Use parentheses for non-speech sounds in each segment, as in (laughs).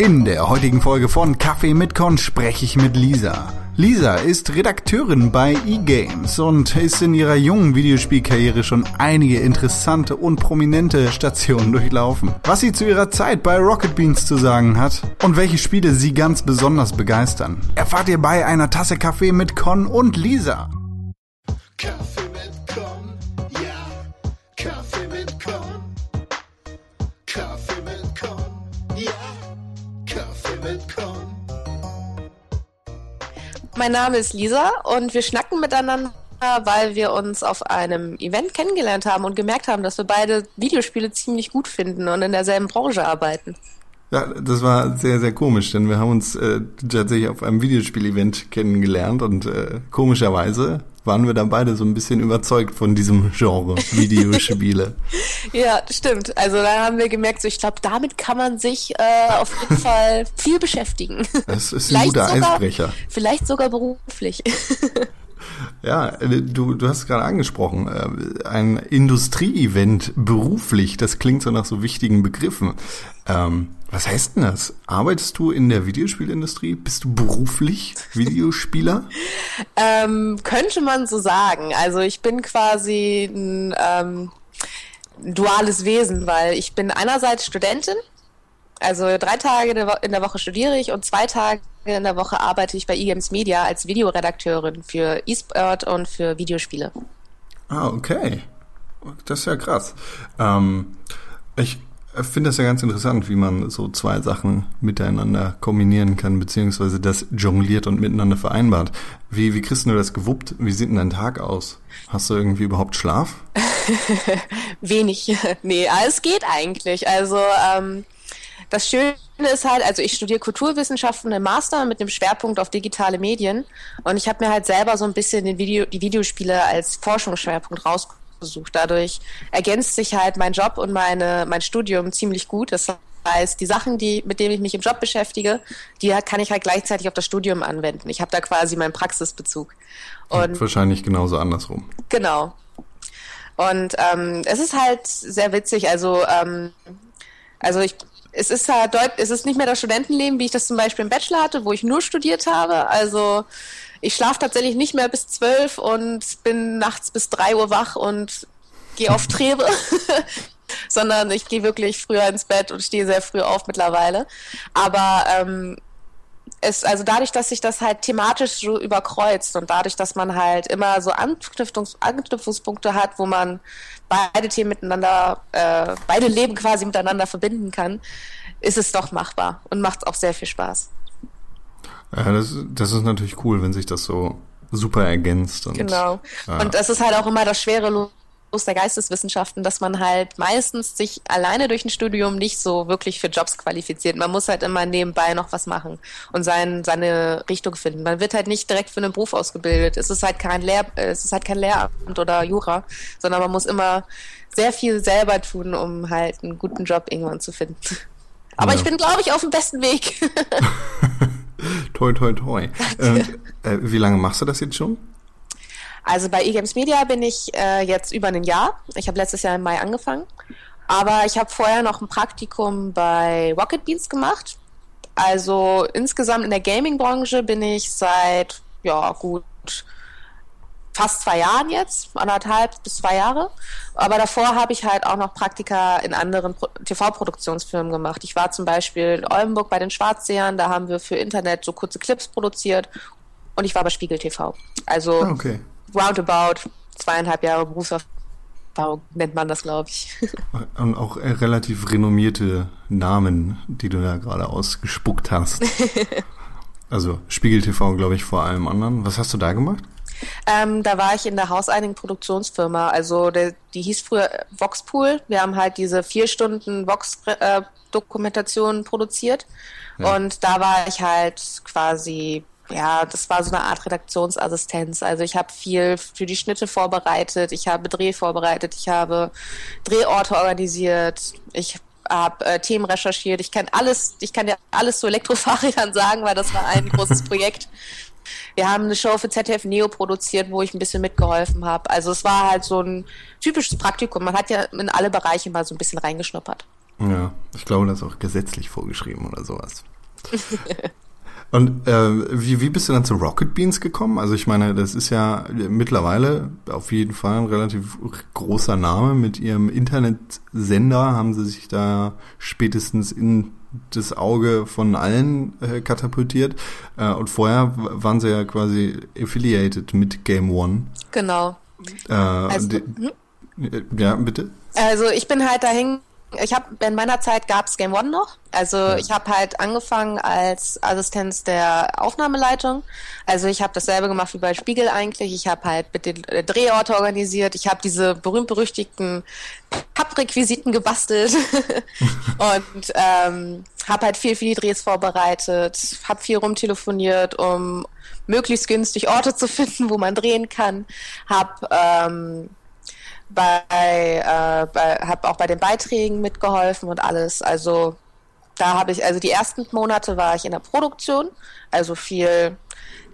In der heutigen Folge von Kaffee mit Con spreche ich mit Lisa. Lisa ist Redakteurin bei eGames und ist in ihrer jungen Videospielkarriere schon einige interessante und prominente Stationen (laughs) durchlaufen. Was sie zu ihrer Zeit bei Rocket Beans zu sagen hat und welche Spiele sie ganz besonders begeistern, erfahrt ihr bei einer Tasse Kaffee mit Con und Lisa. Kaffee Mein Name ist Lisa und wir schnacken miteinander, weil wir uns auf einem Event kennengelernt haben und gemerkt haben, dass wir beide Videospiele ziemlich gut finden und in derselben Branche arbeiten. Ja, das war sehr, sehr komisch, denn wir haben uns äh, tatsächlich auf einem Videospiel-Event kennengelernt und äh, komischerweise waren wir dann beide so ein bisschen überzeugt von diesem Genre Videospiele. (laughs) Ja, stimmt. Also da haben wir gemerkt, so ich glaube, damit kann man sich äh, auf jeden Fall viel beschäftigen. Das ist ein Vielleicht guter sogar- Eisbrecher. Vielleicht sogar beruflich. (laughs) Ja, äh, du, du hast es gerade angesprochen, äh, ein Industrieevent beruflich, das klingt so nach so wichtigen Begriffen. Ähm, was heißt denn das? Arbeitest du in der Videospielindustrie? Bist du beruflich Videospieler? (laughs) Ähm, könnte man so sagen. Also ich bin quasi ein ähm, duales Wesen, weil ich bin einerseits Studentin, also drei Tage in der Woche studiere ich und zwei Tage in der Woche arbeite ich bei eGames Media als Videoredakteurin für eSport und für Videospiele. Ah, okay. Das ist ja krass. Ähm, ich finde das ja ganz interessant, wie man so zwei Sachen miteinander kombinieren kann, beziehungsweise das jongliert und miteinander vereinbart. Wie, wie kriegst du das gewuppt? Wie sieht denn dein Tag aus? Hast du irgendwie überhaupt Schlaf? (laughs) Wenig. (laughs) nee, aber es geht eigentlich. Also ähm, das Schöne ist halt, also ich studiere Kulturwissenschaften im Master mit einem Schwerpunkt auf digitale Medien und ich habe mir halt selber so ein bisschen den Video, die Videospiele als Forschungsschwerpunkt rausgesucht. Dadurch ergänzt sich halt mein Job und meine, mein Studium ziemlich gut. Das heißt, die Sachen, die, mit denen ich mich im Job beschäftige, die kann ich halt gleichzeitig auf das Studium anwenden. Ich habe da quasi meinen Praxisbezug. Und Wahrscheinlich genauso andersrum. Genau. Und ähm, es ist halt sehr witzig. Also, ähm, also ich, es ist halt deut es ist nicht mehr das Studentenleben, wie ich das zum Beispiel im Bachelor hatte, wo ich nur studiert habe. Also ich schlafe tatsächlich nicht mehr bis zwölf und bin nachts bis drei Uhr wach und gehe auf Trebe. (laughs) sondern ich gehe wirklich früher ins Bett und stehe sehr früh auf mittlerweile. Aber ähm, es, also dadurch, dass sich das halt thematisch so überkreuzt und dadurch, dass man halt immer so Anknüpfungs Anknüpfungspunkte hat, wo man beide Themen miteinander, äh, beide Leben quasi miteinander verbinden kann, ist es doch machbar und macht auch sehr viel Spaß. Ja, das, das ist natürlich cool, wenn sich das so super ergänzt. Und, Genau. Ja. Und das ist halt auch immer das schwere Los der Geisteswissenschaften, dass man halt meistens sich alleine durch ein Studium nicht so wirklich für Jobs qualifiziert. Man muss halt immer nebenbei noch was machen und sein, seine Richtung finden. Man wird halt nicht direkt für einen Beruf ausgebildet. Es ist halt kein Lehr, äh, es ist halt kein Lehramt oder Jura, sondern man muss immer sehr viel selber tun, um halt einen guten Job irgendwann zu finden. Aber Ja. ich bin, glaube ich, auf dem besten Weg. (laughs) toi, toi, toi. Und, äh, wie lange machst du das jetzt schon? Also bei eGames Media bin ich äh, jetzt über ein Jahr. Ich habe letztes Jahr im Mai angefangen. Aber ich habe vorher noch ein Praktikum bei Rocket Beans gemacht. Also insgesamt in der Gaming-Branche bin ich seit, ja, gut fast zwei Jahren jetzt, anderthalb bis zwei Jahre. Aber davor habe ich halt auch noch Praktika in anderen Pro TV-Produktionsfirmen gemacht. Ich war zum Beispiel in Oldenburg bei den Schwarzsehern, da haben wir für Internet so kurze Clips produziert. Und ich war bei Spiegel TV. Also Ah, okay. Roundabout zweieinhalb Jahre Berufserfahrung nennt man das, glaube ich. (laughs) Und auch äh, relativ renommierte Namen, die du da gerade ausgespuckt hast. (laughs) also Spiegel TV, glaube ich, vor allem anderen. Was hast du da gemacht? ähm, da war ich in der hauseinigen Produktionsfirma. Also der, die hieß früher Voxpool. Wir haben halt diese vier Stunden Vox-Dokumentation produziert. Ja. Und da war ich halt quasi ja, das war so eine Art Redaktionsassistenz. Also ich habe viel für die Schnitte vorbereitet, ich habe Dreh vorbereitet, ich habe Drehorte organisiert, ich habe äh, Themen recherchiert. Ich kann alles, ich kann ja alles zu Elektrofahrrädern (laughs) sagen, weil das war ein großes Projekt. Wir haben eine Show für ZDF Neo produziert, wo ich ein bisschen mitgeholfen habe. Also es war halt so ein typisches Praktikum. Man hat ja in alle Bereiche mal so ein bisschen reingeschnuppert. Ja, ich glaube, das ist auch gesetzlich vorgeschrieben oder sowas. (laughs) Und äh, wie, wie bist du dann zu Rocket Beans gekommen? Also ich meine, das ist ja mittlerweile auf jeden Fall ein relativ großer Name. Mit ihrem Internetsender haben sie sich da spätestens in das Auge von allen äh, katapultiert. Äh, und vorher waren sie ja quasi affiliated mit Game One. Genau. Äh, Also, die, hm? ja, bitte? Also ich bin halt dahin, ich habe in meiner Zeit gab's Game One noch. Also Ja. ich habe halt angefangen als Assistenz der Aufnahmeleitung. Also ich habe dasselbe gemacht wie bei Spiegel eigentlich. Ich habe halt mit den äh, Drehorte organisiert. Ich habe diese berühmt-berüchtigten Papprequisiten gebastelt (laughs) und ähm, habe halt viel für die Drehs vorbereitet, habe viel rumtelefoniert, um möglichst günstig Orte zu finden, wo man drehen kann. Hab ähm, bei, äh, bei habe auch bei den Beiträgen mitgeholfen und alles. Also da habe ich, also die ersten Monate war ich in der Produktion, also viel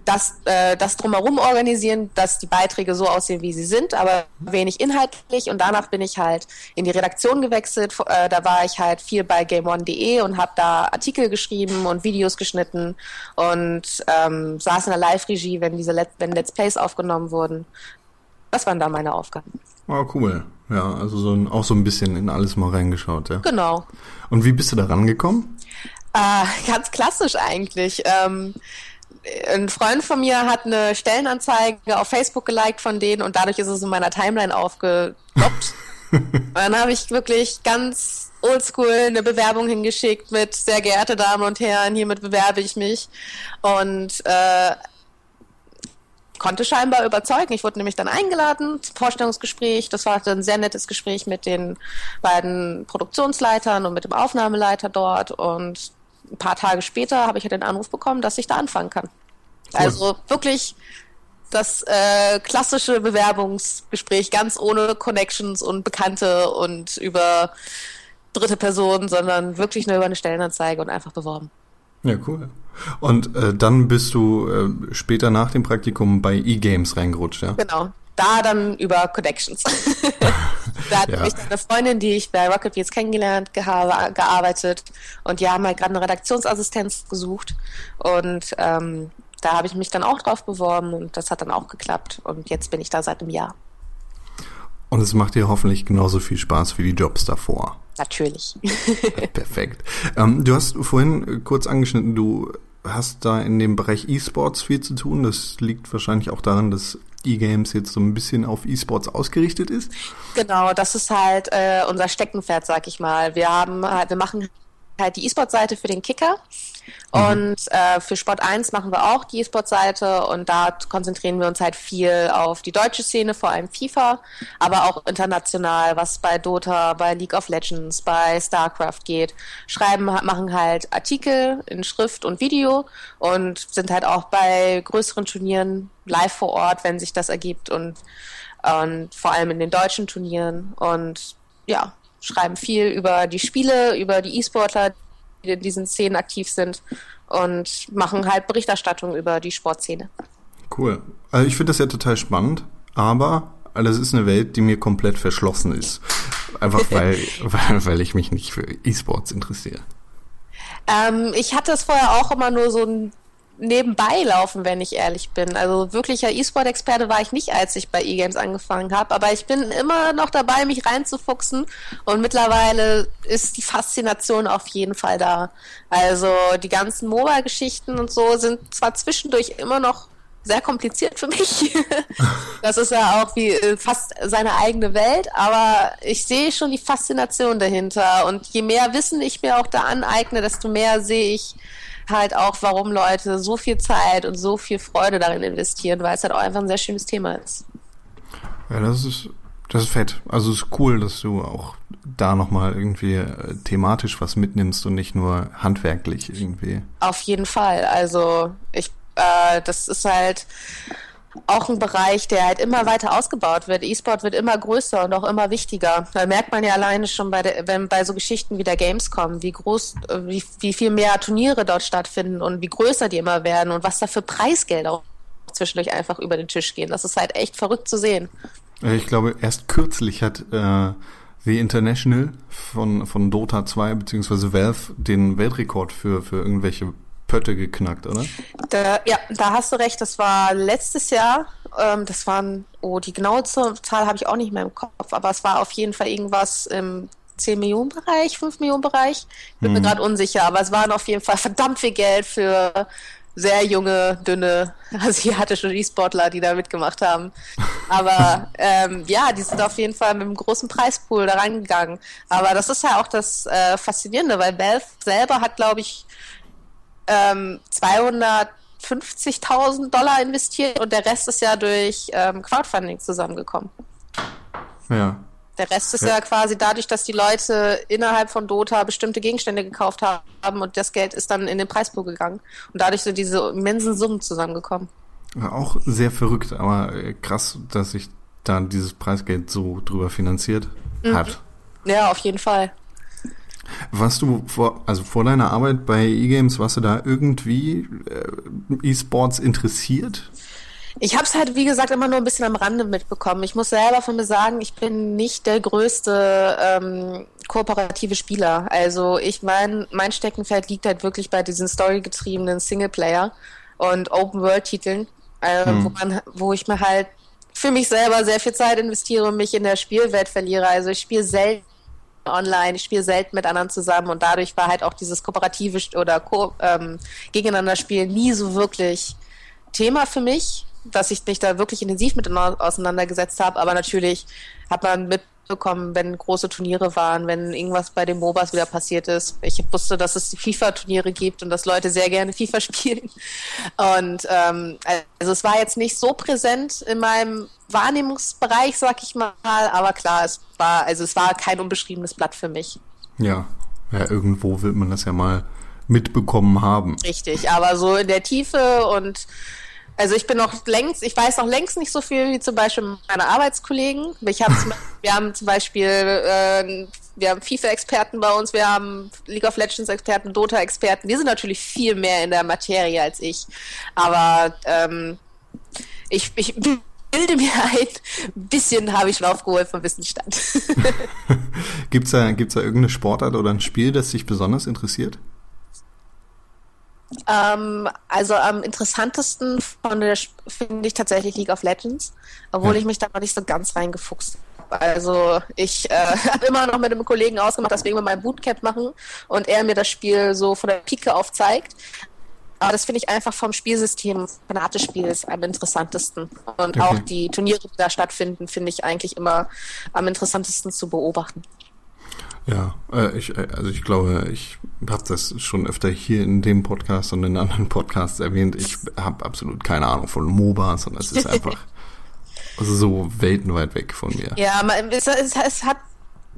das, äh, das drumherum organisieren, dass die Beiträge so aussehen, wie sie sind, aber wenig inhaltlich. Und danach bin ich halt in die Redaktion gewechselt. Äh, da war ich halt viel bei GameOne.de und habe da Artikel geschrieben und Videos geschnitten und ähm, saß in der Live-Regie, wenn diese Let wenn Let's Plays aufgenommen wurden. Das waren da meine Aufgaben. Oh, cool. Ja, also so ein, auch so ein bisschen in alles mal reingeschaut, ja. Genau. Und wie bist du da rangekommen? Äh, ganz klassisch eigentlich. Ähm, ein Freund von mir hat eine Stellenanzeige auf Facebook geliked von denen und dadurch ist es in meiner Timeline aufgeploppt. (laughs) dann habe ich wirklich ganz oldschool eine Bewerbung hingeschickt mit sehr geehrte Damen und Herren, hiermit bewerbe ich mich. Und äh, konnte scheinbar überzeugen. Ich wurde nämlich dann eingeladen zum Vorstellungsgespräch. Das war ein sehr nettes Gespräch mit den beiden Produktionsleitern und mit dem Aufnahmeleiter dort. Und ein paar Tage später habe ich ja den Anruf bekommen, dass ich da anfangen kann. Also wirklich das äh, klassische Bewerbungsgespräch, ganz ohne Connections und Bekannte und über dritte Personen, sondern wirklich nur über eine Stellenanzeige und einfach beworben. Ja, cool. Und äh, dann bist du äh, später nach dem Praktikum bei E-Games reingerutscht, ja? Genau. Da dann über Connections. (laughs) da hatte Ja. ich dann eine Freundin, die ich bei Rocket Beats kennengelernt habe, gearbeitet und die haben halt gerade eine Redaktionsassistenz gesucht und ähm, da habe ich mich dann auch drauf beworben und das hat dann auch geklappt und jetzt bin ich da seit einem Jahr. Und es macht dir hoffentlich genauso viel Spaß wie die Jobs davor. Natürlich. (laughs) Perfekt. Ähm, du hast vorhin äh, kurz angeschnitten, du hast da in dem Bereich E-Sports viel zu tun. Das liegt wahrscheinlich auch daran, dass E-Games jetzt so ein bisschen auf E-Sports ausgerichtet ist. Genau, das ist halt äh, unser Steckenpferd, sag ich mal. Wir haben halt, wir machen halt die E-Sport-Seite für den Kicker und äh, für Sport 1 machen wir auch die E-Sport-Seite und da konzentrieren wir uns halt viel auf die deutsche Szene, vor allem FIFA, aber auch international, was bei Dota, bei League of Legends, bei StarCraft geht. Schreiben, machen halt Artikel in Schrift und Video und sind halt auch bei größeren Turnieren live vor Ort, wenn sich das ergibt und und vor allem in den deutschen Turnieren und ja, schreiben viel über die Spiele, über die E-Sportler, die in diesen Szenen aktiv sind und machen halt Berichterstattung über die Sportszene. Cool. Also ich finde das ja total spannend, aber das ist eine Welt, die mir komplett verschlossen ist. Einfach (laughs) weil, weil, weil ich mich nicht für E-Sports interessiere. Ähm, ich hatte es vorher auch immer nur so ein nebenbei laufen, wenn ich ehrlich bin. Also wirklicher E-Sport-Experte war ich nicht, als ich bei E-Games angefangen habe, aber ich bin immer noch dabei, mich reinzufuchsen und mittlerweile ist die Faszination auf jeden Fall da. Also die ganzen MOBA-Geschichten und so sind zwar zwischendurch immer noch sehr kompliziert für mich. (laughs) das ist ja auch wie äh, fast seine eigene Welt, aber ich sehe schon die Faszination dahinter und je mehr Wissen ich mir auch da aneigne, desto mehr sehe ich halt auch, warum Leute so viel Zeit und so viel Freude darin investieren, weil es halt auch einfach ein sehr schönes Thema ist. Ja, das ist, das ist fett. Also es ist cool, dass du auch da nochmal irgendwie äh, thematisch was mitnimmst und nicht nur handwerklich irgendwie. Auf jeden Fall. Also ich, äh, das ist halt auch ein Bereich, der halt immer weiter ausgebaut wird. E-Sport wird immer größer und auch immer wichtiger. Da merkt man ja alleine schon bei der, wenn bei so Geschichten wie der Gamescom, wie groß, wie, wie viel mehr Turniere dort stattfinden und wie größer die immer werden und was da für Preisgelder auch zwischendurch einfach über den Tisch gehen. Das ist halt echt verrückt zu sehen. Äh, Ich glaube, erst kürzlich hat äh, The International von, von Dota 2 beziehungsweise Valve den Weltrekord für, für irgendwelche Pötte geknackt, oder? Da, ja, da hast du recht. Das war letztes Jahr. Ähm, das waren, oh, die genaue Zahl habe ich auch nicht mehr im Kopf, aber es war auf jeden Fall irgendwas im 10 Millionen Bereich, 5 Millionen Bereich. Bin mir gerade unsicher, aber es waren auf jeden Fall verdammt viel Geld für sehr junge, dünne, (laughs) asiatische E-Sportler, die da mitgemacht haben. Aber (laughs) ähm, ja, die sind auf jeden Fall mit einem großen Preispool da reingegangen. Aber das ist ja auch das äh, Faszinierende, weil Valve selber hat, glaube ich, ähm, 250.000 Dollar investiert und der Rest ist ja durch ähm, Crowdfunding zusammengekommen. Ja. Der Rest ist Ja. ja. quasi dadurch, dass die Leute innerhalb von Dota bestimmte Gegenstände gekauft haben und das Geld ist dann in den Preispool gegangen. Und dadurch sind diese immensen Summen zusammengekommen. Auch sehr verrückt, aber krass, dass sich da dieses Preisgeld so drüber finanziert hat. Ja, auf jeden Fall. Warst du vor, also vor deiner Arbeit bei E-Games, warst du da irgendwie äh, E-Sports interessiert? Ich habe es halt, wie gesagt, immer nur ein bisschen am Rande mitbekommen. Ich muss selber von mir sagen, ich bin nicht der größte ähm, kooperative Spieler. Also ich mein, mein Steckenpferd liegt halt wirklich bei diesen storygetriebenen Singleplayer und Open-World-Titeln, äh, wo, man, wo ich mir halt für mich selber sehr viel Zeit investiere und mich in der Spielwelt verliere. Also ich spiele selten online, ich spiele selten mit anderen zusammen und dadurch war halt auch dieses kooperative oder Ko ähm, gegeneinander spielen nie so wirklich Thema für mich, dass ich mich da wirklich intensiv mit au- auseinandergesetzt habe. Aber natürlich hat man mitbekommen, wenn große Turniere waren, wenn irgendwas bei den MOBAs wieder passiert ist. Ich wusste, dass es die FIFA-Turniere gibt und dass Leute sehr gerne FIFA (laughs) spielen. Und ähm, also es war jetzt nicht so präsent in meinem Wahrnehmungsbereich, sag ich mal, aber klar, es war, also es war kein unbeschriebenes Blatt für mich. Ja. Ja, irgendwo wird man das ja mal mitbekommen haben. Richtig, aber so in der Tiefe und also ich bin noch längst, ich weiß noch längst nicht so viel wie zum Beispiel meine Arbeitskollegen. Ich hab zum, wir haben zum Beispiel, äh, wir haben FIFA-Experten bei uns, wir haben League of Legends-Experten, Dota-Experten. Die sind natürlich viel mehr in der Materie als ich. Aber ähm, ich, ich bilde mir (laughs) ein, bisschen habe ich schon aufgeholt vom Wissensstand. (laughs) Gibt's da, gibt's da irgendeine Sportart oder ein Spiel, das dich besonders interessiert? Ähm, also am interessantesten finde ich tatsächlich League of Legends, obwohl Ja. ich mich da noch nicht so ganz reingefuchst habe. Also ich äh, (laughs) habe immer noch mit einem Kollegen ausgemacht, dass wir irgendwann mal ein Bootcamp machen und er mir das Spiel so von der Pike auf zeigt. Aber das finde ich einfach vom Spielsystem, von der Art des Spiels am interessantesten. Und Okay. auch die Turniere, die da stattfinden, finde ich eigentlich immer am interessantesten zu beobachten. Ja, äh, ich, äh, also ich glaube, ich habe das schon öfter hier in dem Podcast und in anderen Podcasts erwähnt. Ich habe absolut keine Ahnung von MOBAs und es ist (laughs) einfach so weltenweit weg von mir. Ja, es, es, es hat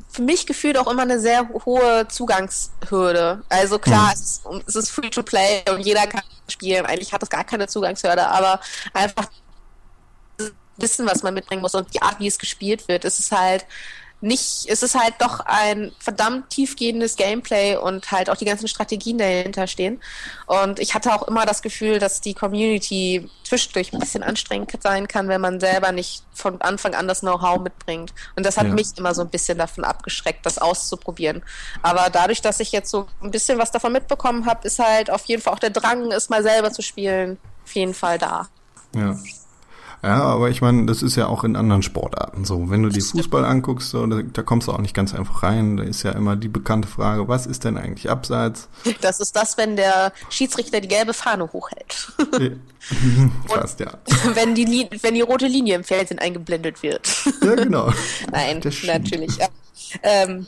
für mich gefühlt auch immer eine sehr hohe Zugangshürde. Also klar, es, ist, es ist free to play und jeder kann spielen. Eigentlich hat es gar keine Zugangshürde, aber einfach wissen, was man mitbringen muss und die Art, wie es gespielt wird, es ist halt nicht, es ist halt doch ein verdammt tiefgehendes Gameplay und halt auch die ganzen Strategien dahinter stehen. Und ich hatte auch immer das Gefühl, dass die Community zwischendurch ein bisschen anstrengend sein kann, wenn man selber nicht von Anfang an das Know-how mitbringt. Und das hat Ja. mich immer so ein bisschen davon abgeschreckt, das auszuprobieren. Aber dadurch, dass ich jetzt so ein bisschen was davon mitbekommen habe, ist halt auf jeden Fall auch der Drang, es mal selber zu spielen, auf jeden Fall da. Ja. Ja, aber ich meine, das ist ja auch in anderen Sportarten so. Wenn du dir. Fußball anguckst, so, da, da kommst du auch nicht ganz einfach rein. Da ist ja immer die bekannte Frage, was ist denn eigentlich abseits? (laughs) Das ist das, wenn der Schiedsrichter die gelbe Fahne hochhält. (laughs) (laughs) Fast, ja. wenn, die wenn die rote Linie im Fernsehen eingeblendet wird. Ja, genau. Nein, natürlich. Ja. Ähm,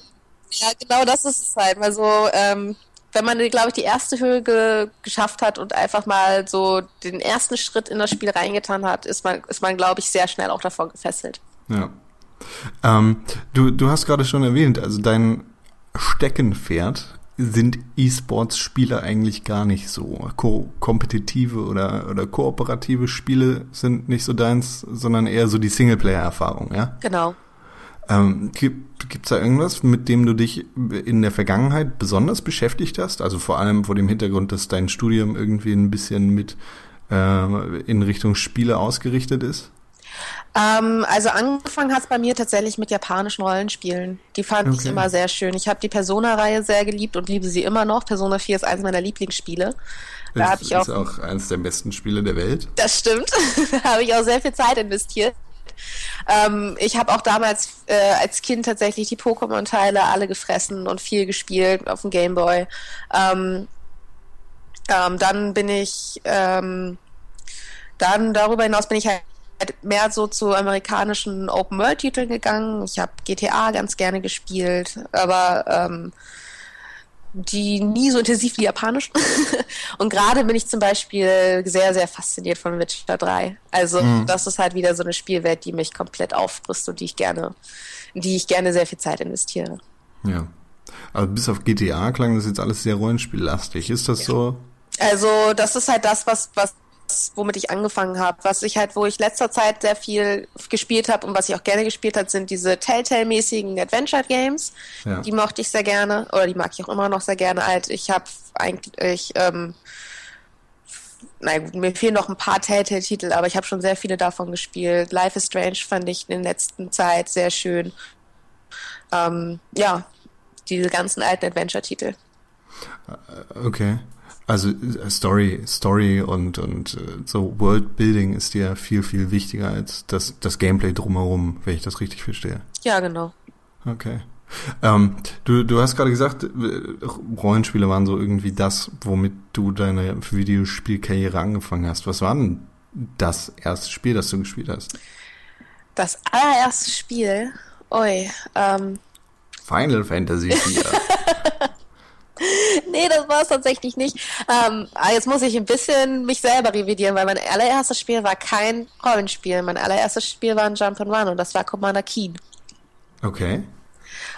ja, genau das ist es halt. Also, ähm, wenn man, glaube ich, die erste Höhe ge geschafft hat und einfach mal so den ersten Schritt in das Spiel reingetan hat, ist man, ist man, glaube ich, sehr schnell auch davon gefesselt. Ja. Ähm, du, du hast gerade schon erwähnt, also dein Steckenpferd sind E-Sports-Spiele eigentlich gar nicht so. Ko kompetitive oder, oder kooperative Spiele sind nicht so deins, sondern eher so die Singleplayer-Erfahrung, ja? Genau. Ähm, gibt gibt's da irgendwas, mit dem du dich in der Vergangenheit besonders beschäftigt hast? Also vor allem vor dem Hintergrund, dass dein Studium irgendwie ein bisschen mit äh, in Richtung Spiele ausgerichtet ist? Ähm, also angefangen hat es bei mir tatsächlich mit japanischen Rollenspielen. Die fand ich Okay. immer sehr schön. Ich habe die Persona-Reihe sehr geliebt und liebe sie immer noch. Persona 4 ist eines meiner Lieblingsspiele. Da Das ich auch ist auch eines der besten Spiele der Welt. Das stimmt. (laughs) da habe ich auch sehr viel Zeit investiert. Ähm, ich habe auch damals äh, als Kind tatsächlich die Pokémon-Teile alle gefressen und viel gespielt auf dem Gameboy. Ähm, ähm, dann bin ich, ähm, dann darüber hinaus bin ich halt mehr so zu amerikanischen Open-World-Titeln gegangen. Ich habe GTA ganz gerne gespielt, aber ähm, die nie so intensiv wie japanisch. (laughs) und gerade bin ich zum Beispiel sehr, sehr fasziniert von Witcher 3. Also das ist halt wieder so eine Spielwelt, die mich komplett auffrisst und die ich gerne, in die ich gerne sehr viel Zeit investiere. Ja. Aber bis auf GTA klang das jetzt alles sehr rollenspiellastig. Ist das so? Also das ist halt das, was, was womit ich angefangen habe. Was ich halt, wo ich letzter Zeit sehr viel gespielt habe und was ich auch gerne gespielt habe, sind diese Telltale-mäßigen Adventure-Games. Ja. Die mochte ich sehr gerne oder die mag ich auch immer noch sehr gerne. Halt, ich habe eigentlich, ähm, gut, mir fehlen noch ein paar Telltale-Titel, aber ich habe schon sehr viele davon gespielt. Life is Strange fand ich in der letzten Zeit sehr schön. Ähm, ja, diese ganzen alten Adventure-Titel. Okay. Also äh, Story, Story und und äh, so Worldbuilding ist dir viel viel wichtiger als das das Gameplay drumherum, wenn ich das richtig verstehe. Ja, genau. Okay. Ähm, du du hast gerade gesagt, äh, Rollenspiele waren so irgendwie das, womit du deine Videospielkarriere angefangen hast. Was war denn das erste Spiel, das du gespielt hast? Das allererste Spiel, oi, ähm, Final Fantasy 4. (laughs) (laughs) nee, das war es tatsächlich nicht. Ähm, aber jetzt muss ich ein bisschen mich selber revidieren, weil mein allererstes Spiel war kein Rollenspiel. Mein allererstes Spiel war ein Jump'n'Run und das war Commander Keen. Okay.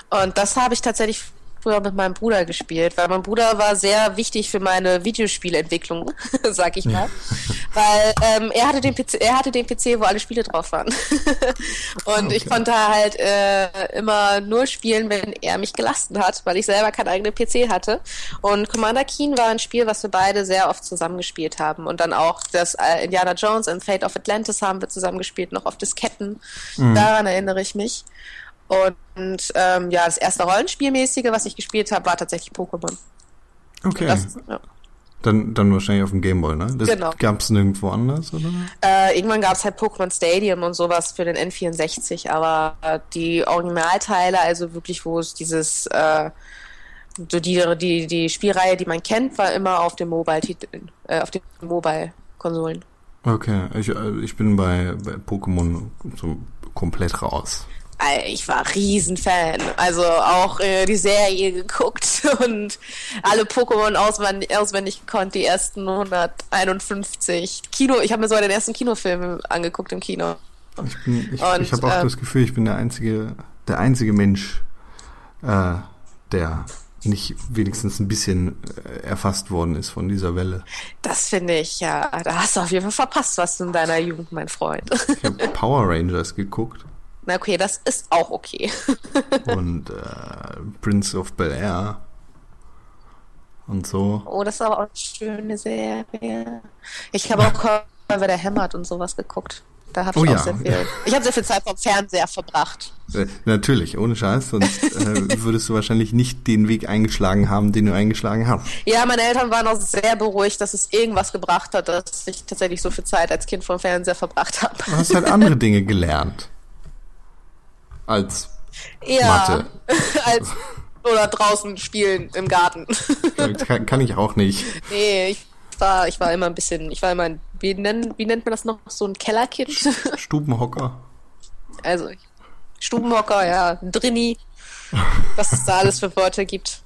Und das habe ich tatsächlich früher mit meinem Bruder gespielt, weil mein Bruder war sehr wichtig für meine Videospielentwicklung, (laughs) sag ich mal. (laughs) weil ähm, er hatte den PC, er hatte den PC, wo alle Spiele drauf waren. (laughs) und ich Okay. konnte halt äh, immer nur spielen, wenn er mich gelassen hat, weil ich selber keinen eigenen PC hatte. Und Commander Keen war ein Spiel, was wir beide sehr oft zusammengespielt haben. Und dann auch das äh, Indiana Jones and Fate of Atlantis haben wir zusammengespielt, noch auf Disketten. Daran erinnere ich mich. Und ähm, ja, das erste Rollenspielmäßige, was ich gespielt habe, war tatsächlich Pokémon. Okay. Das, ja. Dann dann wahrscheinlich auf dem Gameboy, ne? Das Genau. gab's nirgendwo anders, oder? Äh, irgendwann gab es halt Pokémon Stadium und sowas für den N64, aber die Originalteile, also wirklich, wo es dieses, äh, so die, die, die Spielreihe, die man kennt, war immer auf den Mobile-Titeln, äh, auf den Mobile-Konsolen. Okay, ich, äh, ich bin bei, bei Pokémon so komplett raus. Ich war Riesenfan. Also auch äh, die Serie geguckt (laughs) und alle Pokémon auswendig, auswendig gekonnt, die ersten 151. Kino, ich habe mir sogar den ersten Kinofilm angeguckt im Kino. Ich bin, ich, Und, ich habe auch ähm, das Gefühl, ich bin der einzige, der einzige Mensch, äh, der nicht wenigstens ein bisschen äh, erfasst worden ist von dieser Welle. Das finde ich, ja, da hast du auf jeden Fall verpasst, was in deiner Jugend, mein Freund. Ich habe (laughs) Power Rangers geguckt Na okay, das ist auch okay. (laughs) und äh, Prince of Bel Air und so. Oh, das ist aber auch eine schöne Serie. Ich habe auch Wer der hämmert und sowas geguckt. Da habe ich Oh auch ja. sehr viel. Ich habe sehr viel Zeit vom Fernseher verbracht. Äh, natürlich, ohne Scheiß, sonst äh, würdest du wahrscheinlich nicht den Weg eingeschlagen haben, den du eingeschlagen hast. Ja, meine Eltern waren auch sehr beruhigt, dass es irgendwas gebracht hat, dass ich tatsächlich so viel Zeit als Kind vom Fernseher verbracht habe. Du hast halt andere Dinge gelernt. Als Ja, Mathe. (laughs) als oder draußen spielen im Garten. (laughs) kann, kann ich auch nicht. nee, ich war, ich war immer ein bisschen, ich war immer ein, wie, nennen, wie nennt man das noch, so ein Kellerkind? (laughs) Stubenhocker. Also Stubenhocker, ja, Drini, was es da alles für Wörter gibt.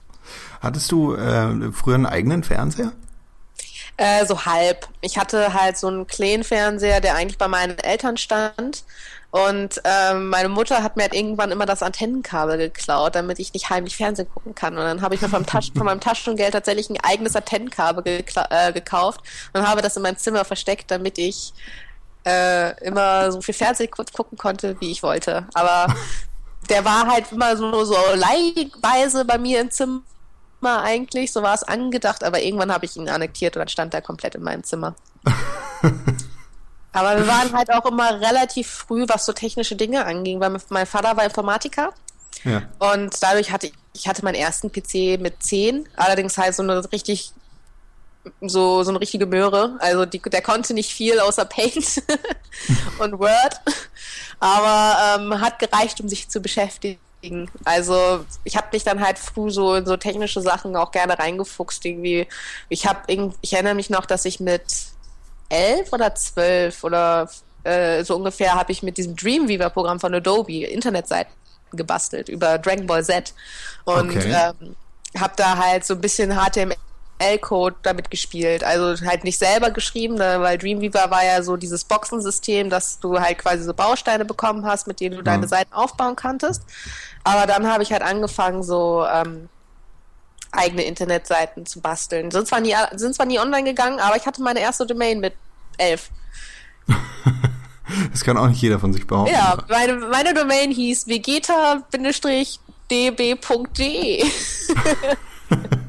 Hattest du äh, früher einen eigenen Fernseher? Äh, so halb. Ich hatte halt so einen kleinen Fernseher, der eigentlich bei meinen Eltern stand. Und ähm, meine Mutter hat mir halt irgendwann immer das Antennenkabel geklaut, damit ich nicht heimlich Fernsehen gucken kann. Und dann habe ich mir vom Taschen, von meinem Taschengeld tatsächlich ein eigenes Antennenkabel äh, gekauft und habe das in meinem Zimmer versteckt, damit ich äh, immer so viel Fernsehen gu- gucken konnte, wie ich wollte. Aber der war halt immer so, so leihweise bei mir im Zimmer eigentlich, so war es angedacht, aber irgendwann habe ich ihn annektiert und dann stand er komplett in meinem Zimmer. (laughs) Aber wir waren halt auch immer relativ früh, was so technische Dinge anging, weil mein Vater war Informatiker. Ja. Und dadurch hatte ich, ich hatte meinen ersten PC mit 10, allerdings halt so eine richtig so, so eine richtige Möhre. Also die, der konnte nicht viel außer Paint (laughs) und Word, aber ähm, hat gereicht, um sich zu beschäftigen. Also ich habe mich dann halt früh so in so technische Sachen auch gerne reingefuchst. Irgendwie, ich habe, ich erinnere mich noch, dass ich mit elf oder zwölf oder äh, so ungefähr habe ich mit diesem Dreamweaver-Programm von Adobe Internetseiten gebastelt über Dragon Ball Z und Okay. ähm, habe da halt so ein bisschen HTML-Code damit gespielt. Also halt nicht selber geschrieben, ne, weil Dreamweaver war ja so dieses Boxensystem, dass du halt quasi so Bausteine bekommen hast, mit denen du deine Seiten aufbauen konntest. Aber dann habe ich halt angefangen, so ähm, eigene Internetseiten zu basteln. Sind zwar, nie, sind zwar nie online gegangen, aber ich hatte meine erste Domain mit elf. (laughs) Das kann auch nicht jeder von sich behaupten. Ja, meine, meine Domain hieß vegeta-db.de. (laughs) (laughs)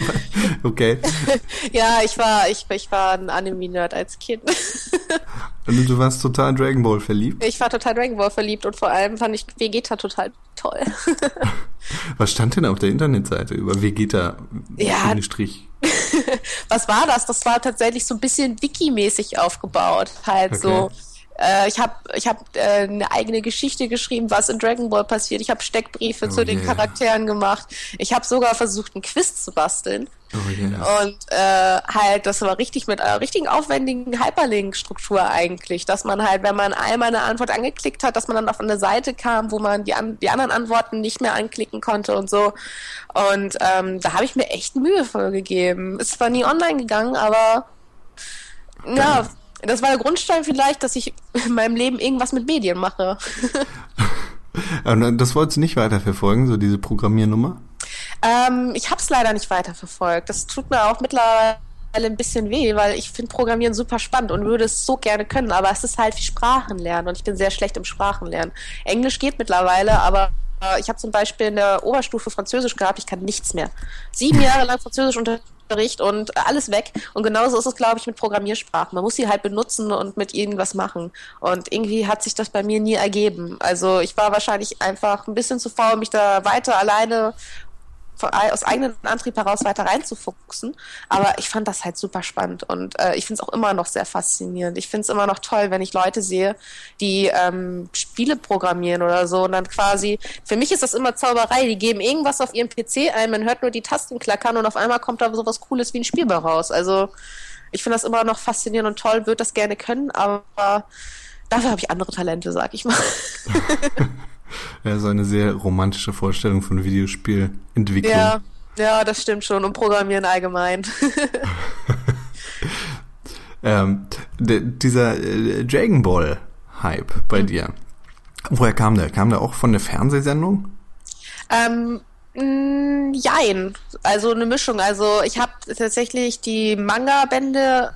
(laughs) Okay. (laughs) ja, ich war, ich, ich war ein Anime-Nerd als Kind. (laughs) Und du warst total Dragon Ball verliebt. Ich war total Dragon Ball verliebt und vor allem fand ich Vegeta total toll. Was stand denn auf der Internetseite über Vegeta? Ja. Strich. Was war das? Das war tatsächlich so ein bisschen Wiki-mäßig aufgebaut. Halt Okay. so. Äh, ich habe ich hab, äh, eine eigene Geschichte geschrieben, was in Dragon Ball passiert. Ich habe Steckbriefe Oh zu den yeah. Charakteren gemacht. Ich habe sogar versucht, einen Quiz zu basteln. Oh yeah. Und äh, halt, das war richtig mit einer richtigen aufwendigen Hyperlink-Struktur eigentlich, dass man halt, wenn man einmal eine Antwort angeklickt hat, dass man dann auf eine Seite kam, wo man die, an, die anderen Antworten nicht mehr anklicken konnte und so. Und ähm, da habe ich mir echt Mühe vorgegeben. Ist zwar nie online gegangen, aber ja, das war der Grundstein vielleicht, dass ich in meinem Leben irgendwas mit Medien mache. (laughs) Das wolltest du nicht weiterverfolgen, so diese Programmiernummer? Ähm, ich habe es leider nicht weiterverfolgt. Das tut mir auch mittlerweile ein bisschen weh, weil ich finde Programmieren super spannend und würde es so gerne können, aber es ist halt wie Sprachenlernen und ich bin sehr schlecht im Sprachenlernen. Englisch geht mittlerweile, aber ich habe zum Beispiel in der Oberstufe Französisch gehabt, ich kann nichts mehr. Sieben Jahre lang Französisch Unterricht und alles weg. Und genauso ist es, glaube ich, mit Programmiersprachen. Man muss sie halt benutzen und mit irgendwas machen. Und irgendwie hat sich das bei mir nie ergeben. Also ich war wahrscheinlich einfach ein bisschen zu faul, mich da weiter alleine aus eigenem Antrieb heraus weiter reinzufuchsen. Aber ich fand das halt super spannend und äh, ich finde es auch immer noch sehr faszinierend. Ich finde es immer noch toll, wenn ich Leute sehe, die ähm, Spiele programmieren oder so und dann quasi, für mich ist das immer Zauberei. Die geben irgendwas auf ihrem PC ein, man hört nur die Tasten klackern und auf einmal kommt da sowas Cooles wie ein Spiel raus. Also ich finde das immer noch faszinierend und toll, würde das gerne können, aber dafür habe ich andere Talente, sag ich mal. (laughs) (laughs) So eine sehr romantische Vorstellung von Videospielentwicklung. ja, ja, das stimmt schon und Programmieren allgemein. (laughs) Ähm, dieser äh, Dragon Ball Hype bei dir. Woher kam der? Kam der auch von der Fernsehsendung? Ähm, mh, jein. Also eine Mischung. Also ich habe tatsächlich die Manga-Bände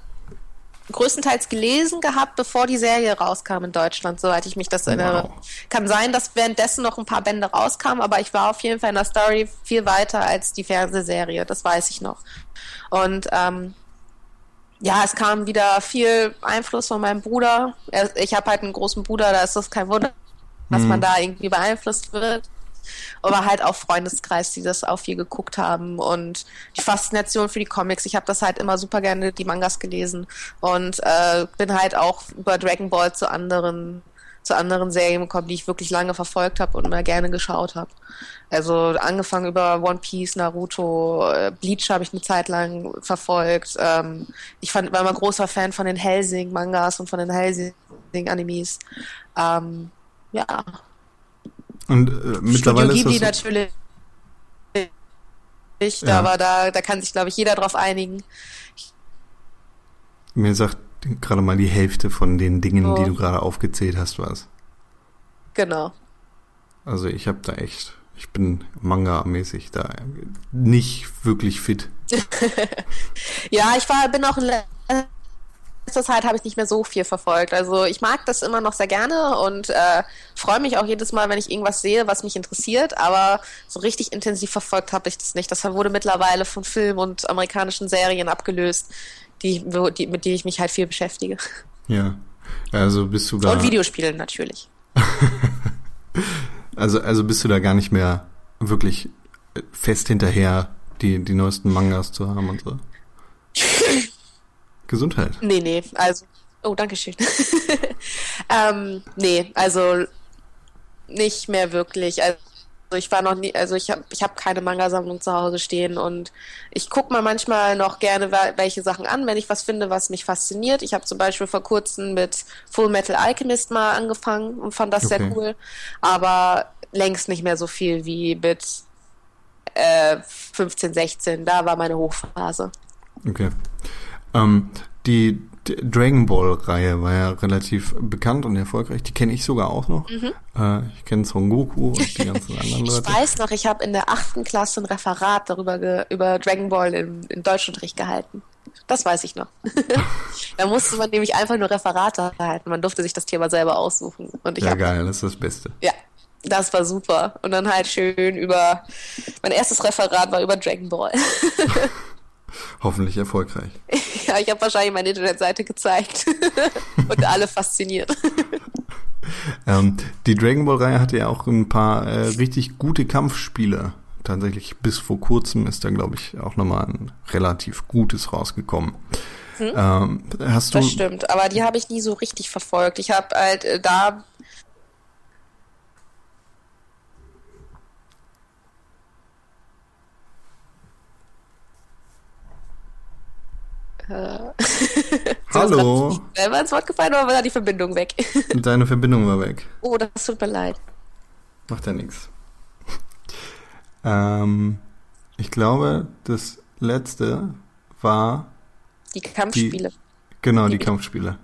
größtenteils gelesen gehabt, bevor die Serie rauskam in Deutschland, soweit ich mich das erinnere. Wow. Kann sein, dass währenddessen noch ein paar Bände rauskamen, aber ich war auf jeden Fall in der Story viel weiter als die Fernsehserie, das weiß ich noch. Und ähm, ja, es kam wieder viel Einfluss von meinem Bruder. Er- Ich habe halt einen großen Bruder, da ist das kein Wunder, dass man da irgendwie beeinflusst wird. Aber halt auch Freundeskreis, die das auch viel geguckt haben und die Faszination für die Comics. Ich habe das halt immer super gerne die Mangas gelesen und äh, bin halt auch über Dragon Ball zu anderen zu anderen Serien gekommen, die ich wirklich lange verfolgt habe und mal gerne geschaut habe. Also angefangen über One Piece, Naruto, äh, Bleach habe ich eine Zeit lang verfolgt. Ähm, ich fand, war immer großer Fan von den Helsing-Mangas und von den Helsing-Animes. Ähm, ja, Und äh, mittlerweile Studio Ghibli ist das natürlich. Ja. Aber da, da kann sich, glaube ich, jeder drauf einigen. mir sagt gerade mal die Hälfte von den Dingen, Oh. die du gerade aufgezählt hast, was. Genau. Also ich habe da echt, ich bin Manga-mäßig da nicht wirklich fit. (laughs) Ja, ich war, bin auch in letzter Zeit habe ich nicht mehr so viel verfolgt. Also ich mag das immer noch sehr gerne und äh, freue mich auch jedes Mal, wenn ich irgendwas sehe, was mich interessiert. Aber so richtig intensiv verfolgt habe ich das nicht. Das wurde mittlerweile von Film und amerikanischen Serien abgelöst, die, die, mit denen ich mich halt viel beschäftige. Ja. Also bist du da. Und Videospiele natürlich. (laughs) Also, also bist du da gar nicht mehr wirklich fest hinterher, die, die neuesten Mangas zu haben und so. (laughs) Gesundheit. Nee, nee, also. Oh, danke schön. (laughs) ähm, nee, also nicht mehr wirklich. Also ich war noch nie, also ich habe ich hab keine Manga-Sammlung zu Hause stehen und ich gucke mal manchmal noch gerne welche Sachen an, wenn ich was finde, was mich fasziniert. Ich habe zum Beispiel vor kurzem mit Full Metal Alchemist mal angefangen und fand das Okay. sehr cool, aber längst nicht mehr so viel wie mit äh, 15, 16. Da war meine Hochphase. Okay. Ähm, die, Dragon Ball-Reihe war ja relativ bekannt und erfolgreich. Die kenne ich sogar auch noch. Äh, ich kenne Son Goku und die (laughs) ganzen anderen Mhm. Ich Leute. weiß noch, ich habe in der achten Klasse ein Referat darüber ge über Dragon Ball im, im Deutschunterricht gehalten. Das weiß ich noch. (laughs) da musste man nämlich einfach nur Referate halten. Man durfte sich das Thema selber aussuchen. Und ich Ja, geil, das ist das Beste. ja, das war super. Und dann halt schön über mein erstes Referat war über Dragon Ball. (laughs) Hoffentlich erfolgreich. (laughs) ja, ich habe wahrscheinlich meine Internetseite gezeigt (laughs) und alle fasziniert. (laughs) Ähm, die Dragon Ball-Reihe hatte ja auch ein paar äh, richtig gute Kampfspiele. Tatsächlich bis vor kurzem ist da, glaube ich, auch nochmal ein relativ gutes rausgekommen. Ähm, hast du, Das stimmt, aber die habe ich nie so richtig verfolgt. Ich habe halt äh, da. (laughs) Hallo, selber ins Wort gefallen oder war da die Verbindung weg? (laughs) deine Verbindung war weg. oh, das tut mir leid. Macht ja nichts. Ähm, ich glaube, das letzte war Die Kampfspiele. genau die Kampfspiele.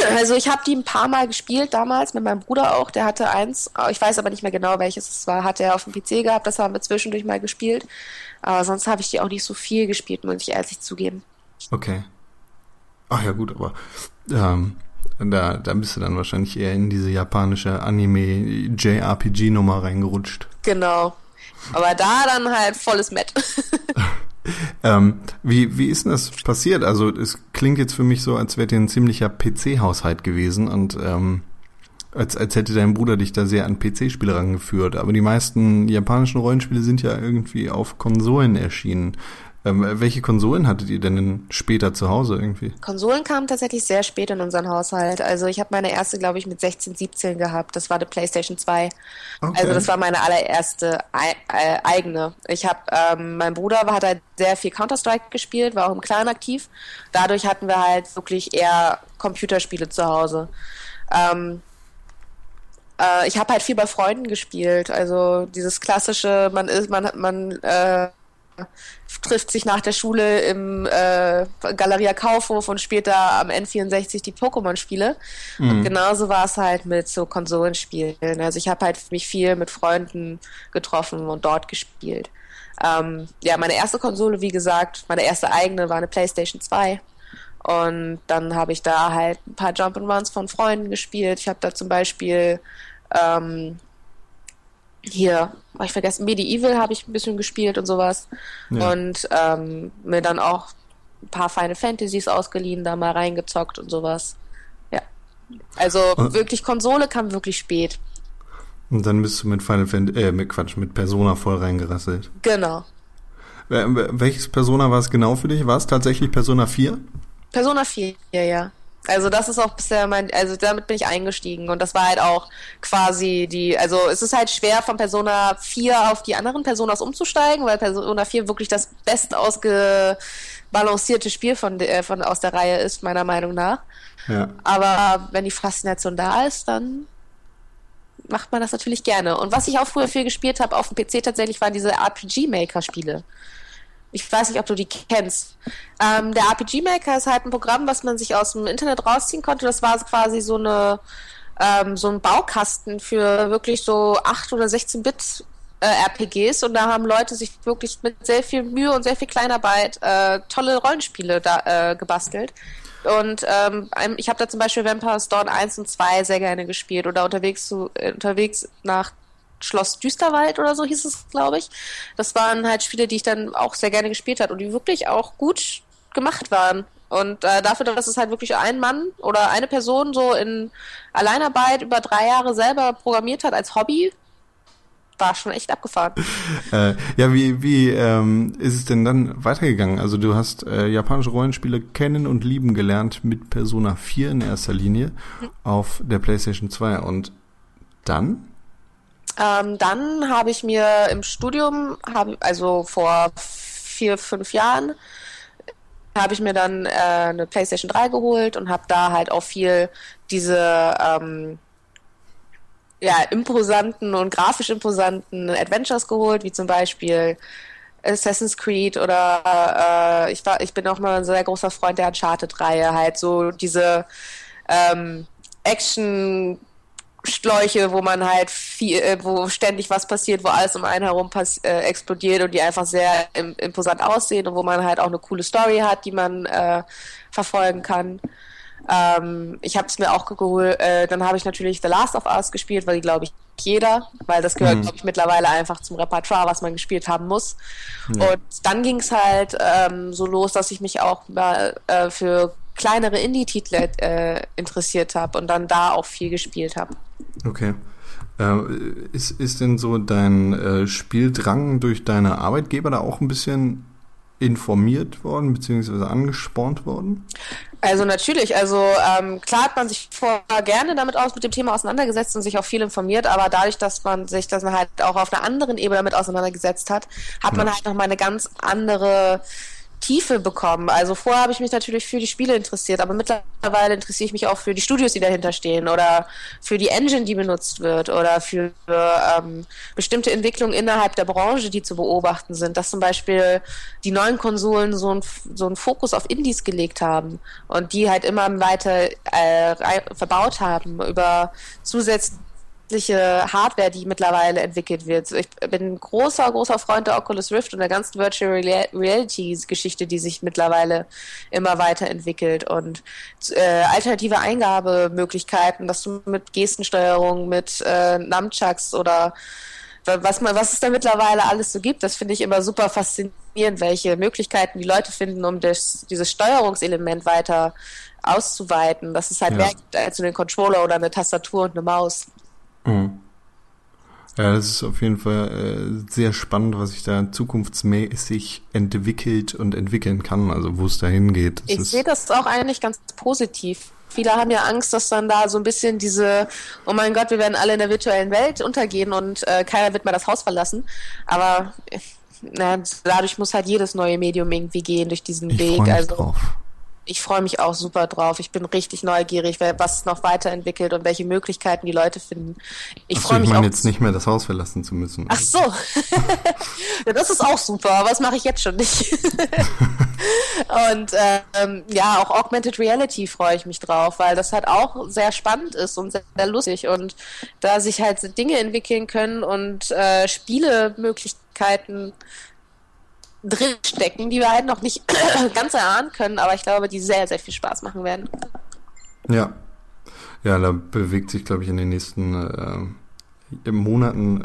(laughs) Also ich habe die ein paar Mal gespielt damals mit meinem Bruder auch. Der hatte eins, ich weiß aber nicht mehr genau welches es war. Hat er auf dem PC gehabt, das haben wir zwischendurch mal gespielt. Aber sonst habe ich die auch nicht so viel gespielt, muss ich ehrlich zugeben. Okay. Ach ja, gut, aber ähm, da, da bist du dann wahrscheinlich eher in diese japanische Anime-JRPG-Nummer reingerutscht. Genau. Aber da dann halt volles Met. (laughs) Ähm, wie, wie ist denn das passiert? Also es klingt jetzt für mich so, als wäre dir ein ziemlicher PC-Haushalt gewesen und ähm, als, als hätte dein Bruder dich da sehr an PC-Spiele rangeführt. Aber die meisten japanischen Rollenspiele sind ja irgendwie auf Konsolen erschienen. Ähm, welche Konsolen hattet ihr denn, später zu Hause irgendwie? Konsolen kamen tatsächlich sehr spät in unseren Haushalt. Also ich habe meine erste, glaube ich, mit 16, 17 gehabt. Das war die PlayStation 2. Okay. Also das war meine allererste äh, eigene. Ich habe, ähm, mein Bruder hat halt sehr viel Counter-Strike gespielt, war auch im Clan aktiv. Dadurch hatten wir halt wirklich eher Computerspiele zu Hause. Ähm, äh, ich habe halt viel bei Freunden gespielt. Also dieses klassische, man ist, man, man äh, trifft sich nach der Schule im äh, Galeria Kaufhof und spielt da am N64 die Pokémon-Spiele. Und genauso war es halt mit so Konsolenspielen. Also ich habe halt mich viel mit Freunden getroffen und dort gespielt. Ähm, ja, meine erste Konsole, wie gesagt, meine erste eigene war eine PlayStation 2. Und dann habe ich da halt ein paar Jump'n'Runs von Freunden gespielt. Ich habe da zum Beispiel ähm, hier, hab ich vergessen, Medieval habe ich ein bisschen gespielt und sowas. Ja. Und ähm, mir dann auch ein paar Final Fantasies ausgeliehen, da mal reingezockt und sowas. Ja. Also Und- wirklich, Konsole kam wirklich spät. Und dann bist du mit Final Fantasy, äh, mit Quatsch, mit Persona voll reingerasselt. Genau. Welches Persona war es genau für dich? War es tatsächlich Persona 4? Persona 4, ja, ja. Also das ist auch bisher mein, also damit bin ich eingestiegen und das war halt auch quasi die, also es ist halt schwer von Persona 4 auf die anderen Personas umzusteigen, weil Persona 4 wirklich das best ausgebalancierte Spiel von, der- äh, von aus der Reihe ist, meiner Meinung nach. Ja. Aber wenn die Faszination da ist, dann macht man das natürlich gerne. Und was ich auch früher viel gespielt habe auf dem PC tatsächlich waren diese RPG-Maker-Spiele. Ich weiß nicht, ob du die kennst. Ähm, der RPG Maker ist halt ein Programm, was man sich aus dem Internet rausziehen konnte. Das war quasi so eine ähm, so ein Baukasten für wirklich so 8 oder 16 Bit äh, RPGs und da haben Leute sich wirklich mit sehr viel Mühe und sehr viel Kleinarbeit äh, tolle Rollenspiele da äh, gebastelt. Und ähm, ich habe da zum Beispiel Vampire Dawn 1 und 2 sehr gerne gespielt oder unterwegs zu, äh, unterwegs nach Schloss Düsterwald oder so hieß es, glaube ich. Das waren halt Spiele, die ich dann auch sehr gerne gespielt habe und die wirklich auch gut gemacht waren. Und äh, dafür, dass es halt wirklich ein Mann oder eine Person so in Alleinarbeit über drei Jahre selber programmiert hat als Hobby, war schon echt abgefahren. (laughs) Äh, ja, wie, wie ähm, ist es denn dann weitergegangen? Also du hast äh, japanische Rollenspiele kennen und lieben gelernt mit Persona 4 in erster Linie mhm. auf der PlayStation 2 und dann? Ähm, dann habe ich mir im Studium, hab, also vor vier, fünf Jahren, habe ich mir dann äh, eine PlayStation 3 geholt und habe da halt auch viel diese ähm, ja, imposanten und grafisch imposanten Adventures geholt, wie zum Beispiel Assassin's Creed oder äh, ich war, ich bin auch mal ein sehr großer Freund der Uncharted-Reihe, halt so diese ähm, Action Schläuche, wo man halt viel, äh, wo ständig was passiert, wo alles um einen herum pass äh, explodiert und die einfach sehr im, imposant aussehen und wo man halt auch eine coole Story hat, die man äh, verfolgen kann. Ähm, ich habe es mir auch geholt, äh, dann habe ich natürlich The Last of Us gespielt, weil glaube ich jeder, weil das gehört, mhm. glaube ich, mittlerweile einfach zum Repertoire, was man gespielt haben muss. Ja. Und dann ging es halt ähm, so los, dass ich mich auch mal, äh, für kleinere Indie-Titel äh, interessiert habe und dann da auch viel gespielt habe. Okay. Äh, ist, ist denn so dein äh, Spieldrang durch deine Arbeitgeber da auch ein bisschen informiert worden, beziehungsweise angespornt worden? Also natürlich, also ähm, klar hat man sich vorher gerne damit aus mit dem Thema auseinandergesetzt und sich auch viel informiert, aber dadurch, dass man sich das halt auch auf einer anderen Ebene damit auseinandergesetzt hat, hat ja. man halt nochmal eine ganz andere Tiefe bekommen. Also vorher habe ich mich natürlich für die Spiele interessiert, aber mittlerweile interessiere ich mich auch für die Studios, die dahinter stehen oder für die Engine, die benutzt wird oder für ähm, bestimmte Entwicklungen innerhalb der Branche, die zu beobachten sind. Dass zum Beispiel die neuen Konsolen so, ein, so einen Fokus auf Indies gelegt haben und die halt immer weiter äh, verbaut haben über zusätzliche zusätzliche Hardware, die mittlerweile entwickelt wird. Ich bin ein großer, großer Freund der Oculus Rift und der ganzen Virtual Reality-Geschichte, die sich mittlerweile immer weiterentwickelt und äh, alternative Eingabemöglichkeiten, dass du mit Gestensteuerung, mit äh, Nunchucks oder was man, was es da mittlerweile alles so gibt, das finde ich immer super faszinierend, welche Möglichkeiten die Leute finden, um das, dieses Steuerungselement weiter auszuweiten, dass es halt ja. mehr gibt als nur den Controller oder eine Tastatur und eine Maus. Mhm. Ja, das ist auf jeden Fall äh, sehr spannend, was sich da zukunftsmäßig entwickelt und entwickeln kann, also wo es dahin geht. Das ich sehe das auch eigentlich ganz positiv. Viele haben ja Angst, dass dann da so ein bisschen diese, oh mein Gott, wir werden alle in der virtuellen Welt untergehen und äh, keiner wird mehr das Haus verlassen. Aber äh, na, dadurch muss halt jedes neue Medium irgendwie gehen durch diesen ich Weg. Mich also drauf ich freue mich auch super drauf. Ich bin richtig neugierig, was es noch weiterentwickelt und welche Möglichkeiten die Leute finden. Ich freue mich ich meine jetzt nicht mehr das Haus verlassen zu müssen. Ach so. (laughs) ja, das ist auch super, aber das mache ich jetzt schon nicht. (laughs) und ähm, ja, auch Augmented Reality freue ich mich drauf, weil das halt auch sehr spannend ist und sehr, sehr lustig und da sich halt Dinge entwickeln können und äh, Spielemöglichkeiten drinstecken, die wir halt noch nicht (clears throat) ganz erahnen können, aber ich glaube, die sehr, sehr viel Spaß machen werden. Ja. Ja, da bewegt sich, glaube ich, in den nächsten äh, Monaten,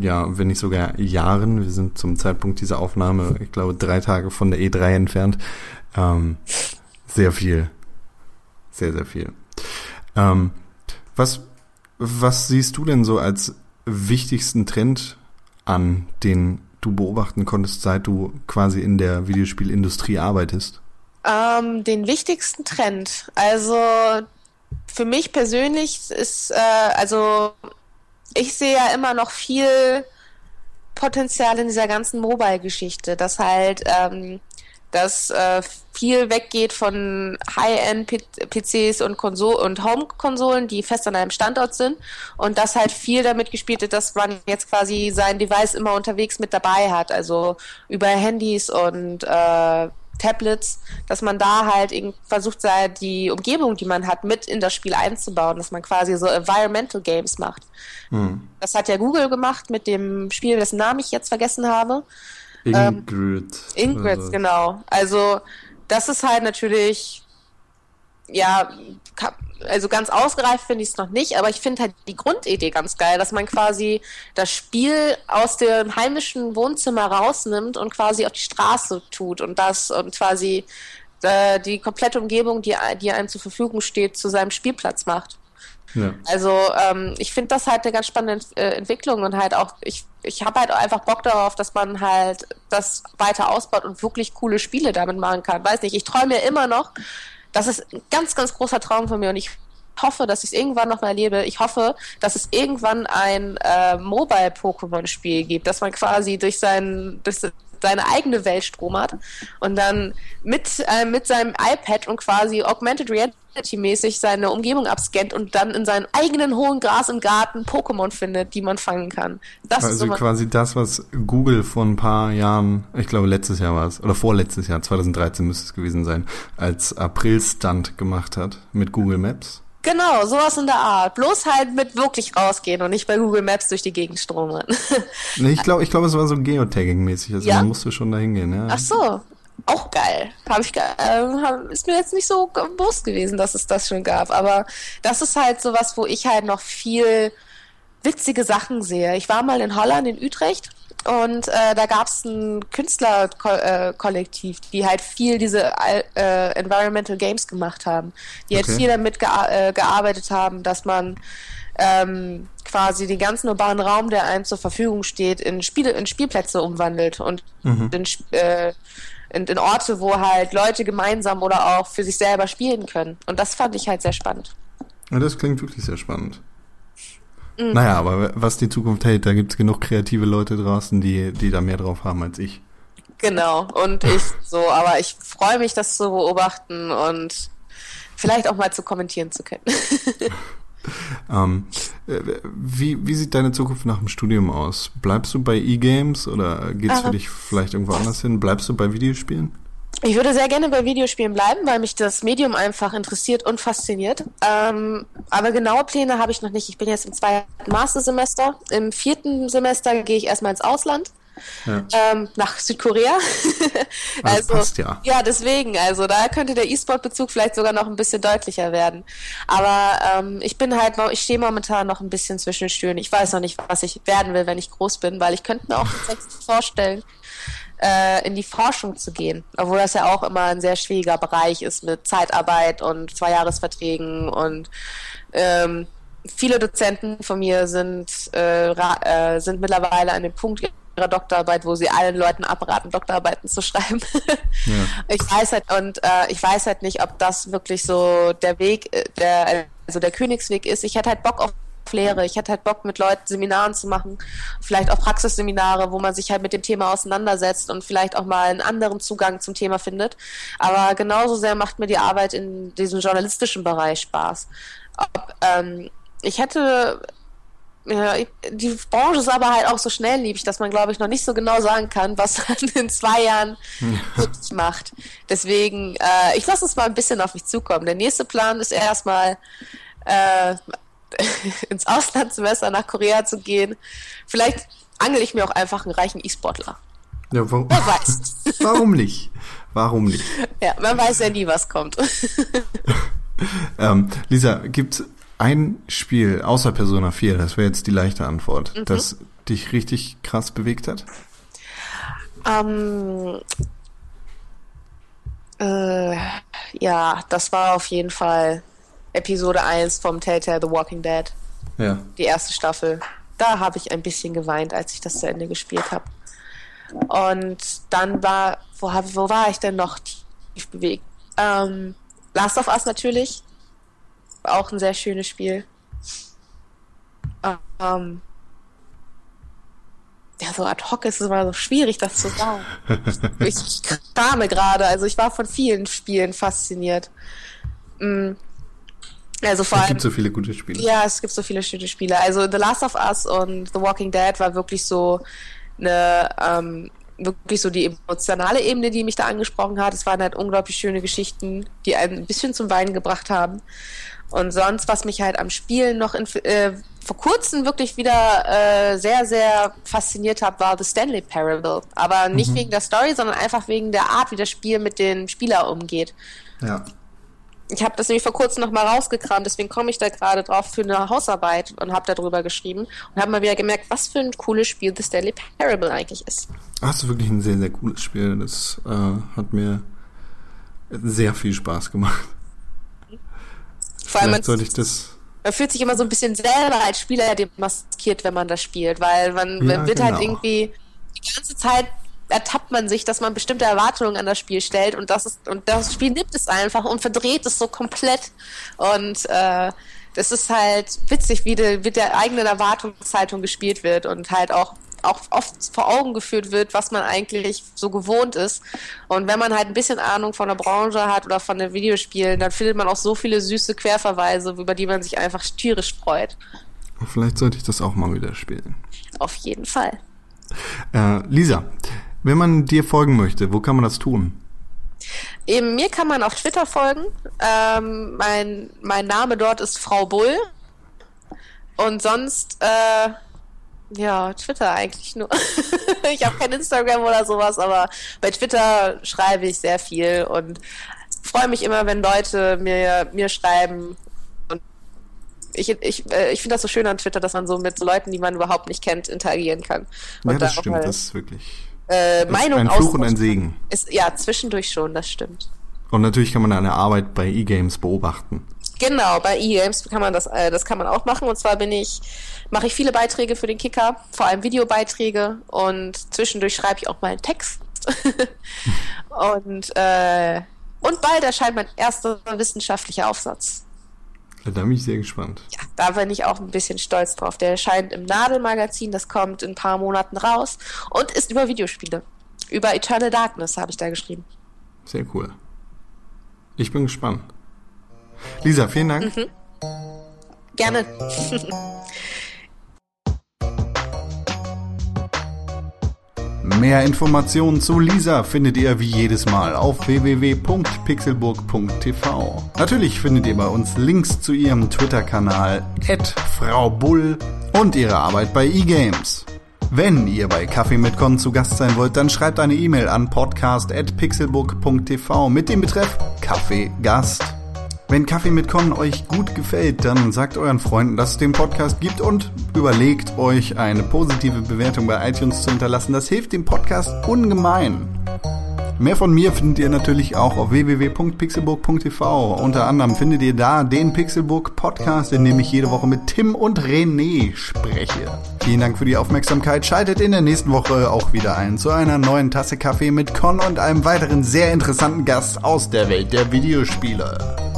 ja, wenn nicht sogar Jahren, wir sind zum Zeitpunkt dieser Aufnahme, ich glaube, drei Tage von der E3 entfernt, ähm, sehr viel. Sehr, sehr viel. Ähm, was, was siehst du denn so als wichtigsten Trend an, den du beobachten konntest, seit du quasi in der Videospielindustrie arbeitest? Ähm, den wichtigsten Trend. Also für mich persönlich ist, äh, also ich sehe ja immer noch viel Potenzial in dieser ganzen Mobile-Geschichte, dass halt ähm, dass äh, viel weggeht von High-End-PCs und, Konsol und Home-Konsolen, die fest an einem Standort sind und dass halt viel damit gespielt wird, dass man jetzt quasi sein Device immer unterwegs mit dabei hat, also über Handys und äh, Tablets, dass man da halt versucht, die Umgebung, die man hat, mit in das Spiel einzubauen, dass man quasi so Environmental Games macht. Hm. Das hat ja Google gemacht mit dem Spiel, dessen Namen ich jetzt vergessen habe. Ingrid. Ähm, Ingrid, also. genau. Also das ist halt natürlich, ja, also ganz ausgereift finde ich es noch nicht, aber ich finde halt die Grundidee ganz geil, dass man quasi das Spiel aus dem heimischen Wohnzimmer rausnimmt und quasi auf die Straße tut und das und quasi äh, die komplette Umgebung, die, die einem zur Verfügung steht, zu seinem Spielplatz macht. Also ähm, ich finde das halt eine ganz spannende äh, Entwicklung und halt auch, ich, ich habe halt einfach Bock darauf, dass man halt das weiter ausbaut und wirklich coole Spiele damit machen kann. Weiß nicht, ich träume ja immer noch, das ist ein ganz, ganz großer Traum von mir und ich hoffe, dass ich es irgendwann noch mal erlebe. Ich hoffe, dass es irgendwann ein äh, Mobile-Pokémon-Spiel gibt, dass man quasi durch sein, durch seine eigene Welt Strom hat und dann mit, äh, mit seinem iPad und quasi Augmented Reality-mäßig seine Umgebung abscannt und dann in seinem eigenen hohen Gras im Garten Pokémon findet, die man fangen kann. Das ist Also so quasi das, was Google vor ein paar Jahren, ich glaube letztes Jahr war es, oder vorletztes Jahr, 2013 müsste es gewesen sein, als April-Stunt gemacht hat mit Google Maps. Genau, sowas in der Art. Bloß halt mit wirklich rausgehen und nicht bei Google Maps durch die Gegend stromern. (laughs) Nee, ich glaube, ich glaube, es war so Geotagging-mäßig, also Ja? man musste schon da hingehen, ja. Ach so, auch geil. Hab ich, ge- ähm, hab, ist mir jetzt nicht so bewusst gewesen, dass es das schon gab. Aber das ist halt sowas, wo ich halt noch viel witzige Sachen sehe. Ich war mal in Holland, in Utrecht. Und äh, da gab es ein Künstlerkollektiv, die halt viel diese äh, Environmental Games gemacht haben, die halt Okay. viel damit gea äh, gearbeitet haben, dass man ähm, quasi den ganzen urbanen Raum, der einem zur Verfügung steht, in Spiele, in Spielplätze umwandelt und in, Sp- äh, in, in Orte, wo halt Leute gemeinsam oder auch für sich selber spielen können. Und das fand ich halt sehr spannend. Ja, das klingt wirklich sehr spannend. Mhm. Naja, aber was die Zukunft hält, da gibt's genug kreative Leute draußen, die, die da mehr drauf haben als ich. Genau. Und ich so, aber ich freue mich, das zu beobachten und vielleicht auch mal zu kommentieren zu können. (laughs) Ähm, äh, wie, wie sieht deine Zukunft nach dem Studium aus? Bleibst du bei E-Games oder geht's für Ähm. dich vielleicht irgendwo anders hin? Bleibst du bei Videospielen? Ich würde sehr gerne bei Videospielen bleiben, weil mich das Medium einfach interessiert und fasziniert. Ähm, aber genaue Pläne habe ich noch nicht. Ich bin jetzt im zweiten Mastersemester. Im vierten Semester gehe ich erstmal ins Ausland. Ja. Ähm, nach Südkorea. Das (laughs) passt ja. Ja, deswegen. Also da könnte der E-Sport-Bezug vielleicht sogar noch ein bisschen deutlicher werden. Aber ähm, ich bin halt, ich stehe momentan noch ein bisschen zwischen den Stühlen. Ich weiß noch nicht, was ich werden will, wenn ich groß bin, weil ich könnte mir auch tatsächlich vorstellen, äh, in die Forschung zu gehen. Obwohl das ja auch immer ein sehr schwieriger Bereich ist mit Zeitarbeit und Zweijahresverträgen und ähm, viele Dozenten von mir sind, äh, äh, sind mittlerweile an dem Punkt ihrer Doktorarbeit, wo sie allen Leuten abraten, Doktorarbeiten zu (laughs) schreiben. Ich weiß halt und äh, ich weiß halt nicht, ob das wirklich so der Weg, äh, der also der Königsweg ist. Ich hätte halt Bock auf Lehre. Ich hätte halt Bock, mit Leuten Seminaren zu machen, vielleicht auch Praxisseminare, wo man sich halt mit dem Thema auseinandersetzt und vielleicht auch mal einen anderen Zugang zum Thema findet. Aber genauso sehr macht mir die Arbeit in diesem journalistischen Bereich Spaß. Ob, ähm, ich hätte ja, die Branche ist aber halt auch so schnelllebig, dass man, glaube ich, noch nicht so genau sagen kann, was (laughs) man in zwei Jahren wirklich macht. Deswegen, äh, ich lasse es mal ein bisschen auf mich zukommen. Der nächste Plan ist erstmal äh, (laughs) ins Auslandssemester nach Korea zu gehen. Vielleicht angel ich mir auch einfach einen reichen E-Sportler. Ja, warum, Wer weiß. (laughs) warum nicht? Warum nicht? ja, man weiß ja nie, was kommt. (laughs) Ähm, Lisa, gibt's ein Spiel außer Persona 4, das wäre jetzt die leichte Antwort, Mhm. das dich richtig krass bewegt hat? Ähm, äh, ja, das war auf jeden Fall Episode 1 vom Telltale The Walking Dead, Ja. die erste Staffel. Da habe ich ein bisschen geweint, als ich das zu Ende gespielt habe. Und dann war, wo, hab, wo war ich denn noch tief bewegt? Ähm, Last of Us natürlich. Auch ein sehr schönes Spiel. Ähm, ja, so ad hoc ist es immer so schwierig, das zu sagen. (laughs) ich krame gerade, also ich war von vielen Spielen fasziniert. Mm. Also vor Es gibt so viele gute Spiele. Ja, es gibt so viele schöne Spiele. Also The Last of Us und The Walking Dead war wirklich so eine, ähm, wirklich so die emotionale Ebene, die mich da angesprochen hat. Es waren halt unglaublich schöne Geschichten, die einen ein bisschen zum Weinen gebracht haben. Und sonst, was mich halt am Spielen noch in, äh, vor kurzem wirklich wieder äh, sehr, sehr fasziniert hat, war The Stanley Parable. Aber nicht wegen der Story, sondern einfach wegen der Art, wie das Spiel mit den Spieler umgeht. Ja. Ich habe das nämlich vor kurzem noch mal rausgekramt, deswegen komme ich da gerade drauf für eine Hausarbeit und habe darüber geschrieben und habe mal wieder gemerkt, was für ein cooles Spiel The Stanley Parable eigentlich ist. Hast du wirklich ein sehr, sehr cooles Spiel. Das äh, hat mir Sehr viel Spaß gemacht. Vor allem, Vielleicht man, sollte ich das. man fühlt sich immer so ein bisschen selber als Spieler demaskiert, wenn man das spielt, weil man Ja, wird halt genau. irgendwie die ganze Zeit ertappt man sich, dass man bestimmte Erwartungen an das Spiel stellt und das ist und das Spiel nimmt es einfach und verdreht es so komplett und äh, das ist halt witzig, wie de, mit der eigenen Erwartungshaltung gespielt wird und halt auch auch oft vor Augen geführt wird, was man eigentlich so gewohnt ist. Und wenn man halt ein bisschen Ahnung von der Branche hat oder von den Videospielen, dann findet man auch so viele süße Querverweise, über die man sich einfach tierisch freut. Vielleicht sollte ich das auch mal wieder spielen. Auf jeden Fall. Äh, Lisa, wenn man dir folgen möchte, wo kann man das tun? Eben, mir kann man auf Twitter folgen. Ähm, mein, mein Name dort ist Frau Bull. Und sonst, äh, ja, Twitter eigentlich nur. (laughs) ich habe kein Instagram oder sowas, aber bei Twitter schreibe ich sehr viel und freue mich immer, wenn Leute mir, mir schreiben. Und ich, ich, äh, ich finde das so schön an Twitter, dass man so mit so Leuten, die man überhaupt nicht kennt, interagieren kann. Und ja, das stimmt. mal, Das ist wirklich äh, Meinung ein Fluch und ein Segen. Ist, ja, zwischendurch schon, das stimmt. Und natürlich kann man deine Arbeit bei E-Games beobachten. Genau, bei E-Games kann man das, äh, das kann man auch machen. Und zwar bin ich, mache ich viele Beiträge für den Kicker, vor allem Videobeiträge und zwischendurch schreibe ich auch mal einen Text. (laughs) und, äh, und bald erscheint mein erster wissenschaftlicher Aufsatz. Da bin ich sehr gespannt. Ja, da bin ich auch ein bisschen stolz drauf. Der erscheint im Nadelmagazin, das kommt in ein paar Monaten raus und ist über Videospiele. Über Eternal Darkness habe ich da geschrieben. Sehr cool. Ich bin gespannt. Lisa, vielen Dank. Mhm. Gerne. (laughs) Mehr Informationen zu Lisa findet ihr wie jedes Mal auf www.pixelburg.tv. Natürlich findet ihr bei uns Links zu ihrem Twitter-Kanal Frau Bull und ihre Arbeit bei eGames. Wenn ihr bei Kaffee mit Con zu Gast sein wollt, dann schreibt eine E-Mail an podcast.pixelburg.tv mit dem Betreff Kaffee Gast. Wenn Kaffee mit Con euch gut gefällt, dann sagt euren Freunden, dass es den Podcast gibt und überlegt euch eine positive Bewertung bei iTunes zu hinterlassen. Das hilft dem Podcast ungemein. Mehr von mir findet ihr natürlich auch auf www.pixelburg.tv. Unter anderem findet ihr da den Pixelburg Podcast, in dem ich jede Woche mit Tim und René spreche. Vielen Dank für die Aufmerksamkeit. Schaltet in der nächsten Woche auch wieder ein zu einer neuen Tasse Kaffee mit Con und einem weiteren sehr interessanten Gast aus der Welt der Videospiele.